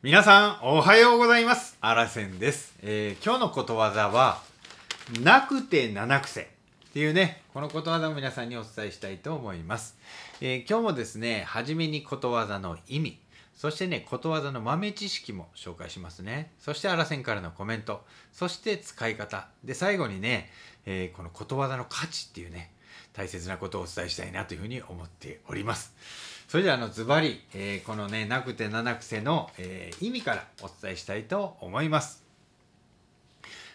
皆さんおはようございます。あらせんです、えー今日のことわざはなくて七癖。っていうねこのことわざを皆さんにお伝えしたいと思います、えー今日もですね初めにことわざの意味。そしてねことわざの豆知識も紹介しますね。そしてあらせんからのコメント。そして使い方。で最後にね、えーこのことわざの価値っていうね大切なことをお伝えしたいなというふうに思っております。それではあのズバリ、えーこのねなくて七癖の、えー意味からお伝えしたいと思います。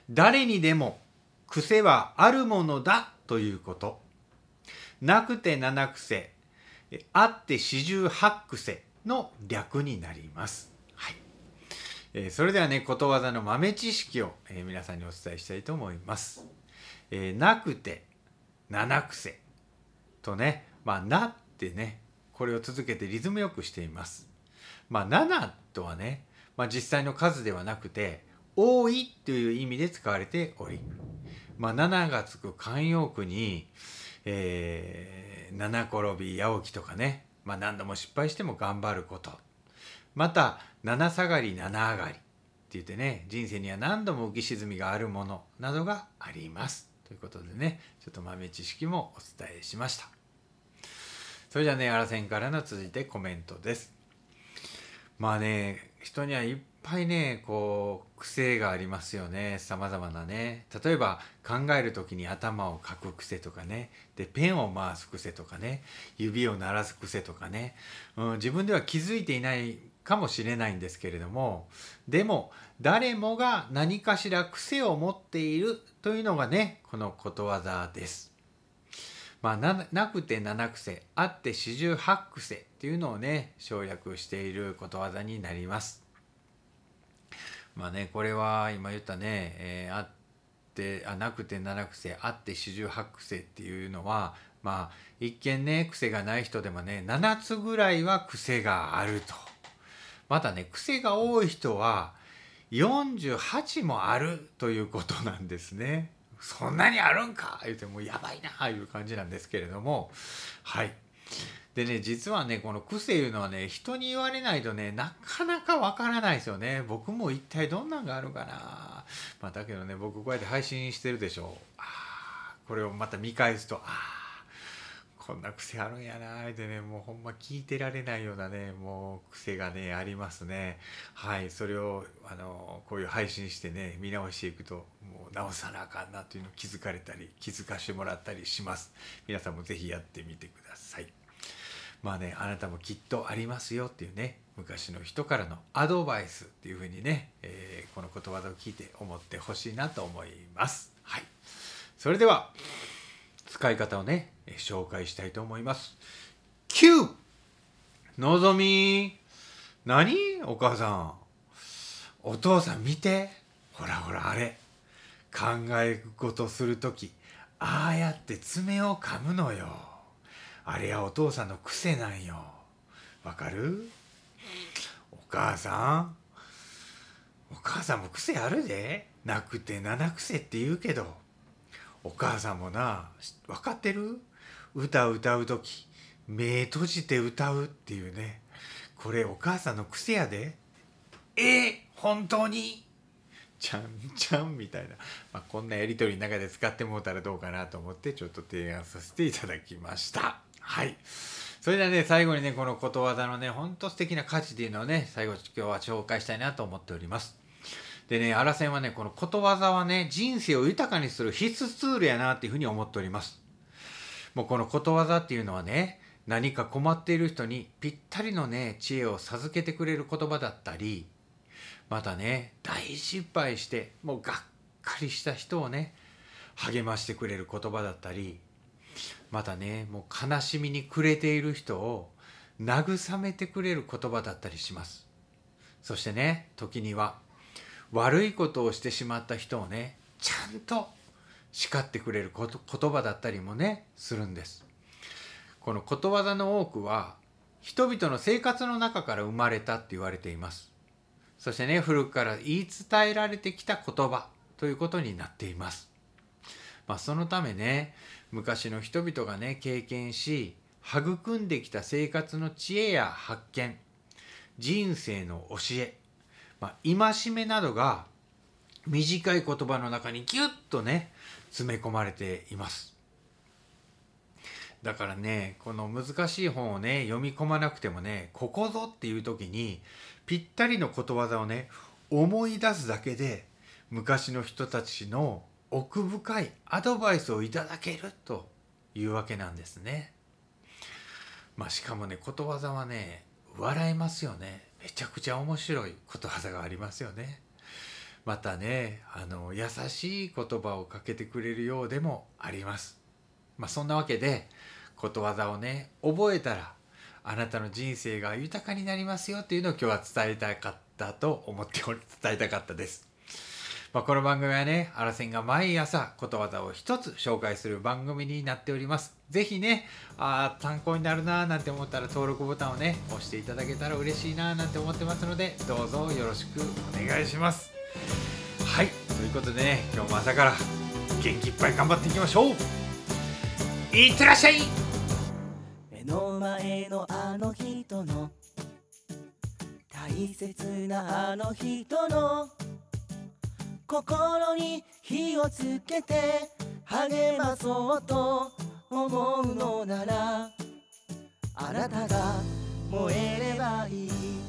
誰にでも癖はあるものだということ。なくて七癖あって四十八癖の略になります。はい、えそれではねことわざの豆知識を、えー皆さんにお伝えしたいと思います、えーなくて七癖とねまあなってねこれを続けてリズムよくしています。まあ7とはね、まあ、実際の数ではなくて多いという意味で使われておりまあ7がつく慣用句に、えー、七転び八起きとかね、まあ、何度も失敗しても頑張ること。また七下がり七上がりって言ってね人生には何度も浮き沈みがあるものなどがあります。ということでねちょっと豆知識もお伝えしました。それじゃねあらせんからの続いてコメントです。まあね人にはいっぱいねこう癖がありますよね。さまざまなね。例えば考える時に頭をかく癖とかね。でペンを回す癖とかね。指を鳴らす癖とかね、うん、自分では気づいていないかもしれないんですけれども。でも誰もが何かしら癖を持っているというのがねこのことわざです。まあ、ななくて七癖あって四十八癖っていうのをね省略していることわざになります。まあねこれは今言ったね、えーあってあなくて七癖あって四十八癖っていうのはまあ一見ね癖がない人でもね7つぐらいは癖があると。またね癖が多い人は48もあるということなんですね。そんなにあるんか？言うてもうやばいなあいう感じなんですけれども。はい。でね実はねこの癖いうのはね人に言われないとねなかなかわからないですよね。僕も一体どんなんがあるかな。まあだけどね僕こうやって配信してるでしょああこれをまた見返すとああこんな癖あるんやなーってねもうほんま聞いてられないようなねもう癖がねありますね。はいそれをあのこういう配信してね見直していくともう直さなあかんなというのを気づかれたり気づかしてもらったりします。皆さんもぜひやってみてください。まあねあなたもきっとありますよっていうね昔の人からのアドバイスっていうふうにね、えーこのことわざを聞いて思ってほしいなと思います。はい。それでは。使い方をね紹介したいと思います。9のぞみ。何？お母さん。お父さん見て。ほらほらあれ。考え事する時。ああやって爪を噛むのよ。あれはお父さんの癖なんよ。わかる？お母さん。お母さんも癖あるで。なくて七癖って言うけど。お母さんもな分かってる？歌歌う時目閉じて歌うっていうね。これお母さんの癖やで。え本当に？ちゃんちゃんみたいな、まあ、こんなやり取りの中で使ってもうたらどうかなと思ってちょっと提案させていただきました。はい。それではね最後にねこのことわざのねほんと素敵な価値っていうのをね最後今日は紹介したいなと思っております。でね、アラセンはね、このことわざはね、人生を豊かにする必須ツールやなっていうふうに思っております。もうこのことわざっていうのはね、何か困っている人にぴったりのね、知恵を授けてくれる言葉だったり、またね、大失敗して、もうがっかりした人をね、励ましてくれる言葉だったり、またね、もう悲しみに暮れている人を慰めてくれる言葉だったりします。そしてね、時には悪いことをしてしまった人をねちゃんと叱ってくれること言葉だったりもねするんです。このことわざの多くは人々の生活の中から生まれたって言われています。そしてね古くから言い伝えられてきた言葉ということになっています。まあそのためね昔の人々がね経験し育んできた生活の知恵や発見人生の教えまあ、戒めなどが短い言葉の中にギュッとね詰め込まれていますだからねこの難しい本をね読み込まなくてもねここぞっていう時にぴったりのことわざをね思い出すだけで昔の人たちの奥深いアドバイスをいただけるというわけなんですね。まあしかもねことわざはね笑えますよね。めちゃくちゃ面白いことわざがありますよね。またねあの優しい言葉をかけてくれるようでもあります。まあそんなわけでことわざをね覚えたらあなたの人生が豊かになりますよっていうのを今日は伝えたかったと思っており伝えたかったです。まあ、この番組はね、アラセンが毎朝ことわざを一つ紹介する番組になっております。ぜひね、あ参考になるなーなんて思ったら登録ボタンをね、押していただけたら嬉しいなーなんて思ってますので、どうぞよろしくお願いします。はい、ということでね、今日も朝から元気いっぱい頑張っていきましょういってらっしゃい目の前のあの人の大切なあの人の心に火をつけて励まそうと思うのならあなたが燃えればいい。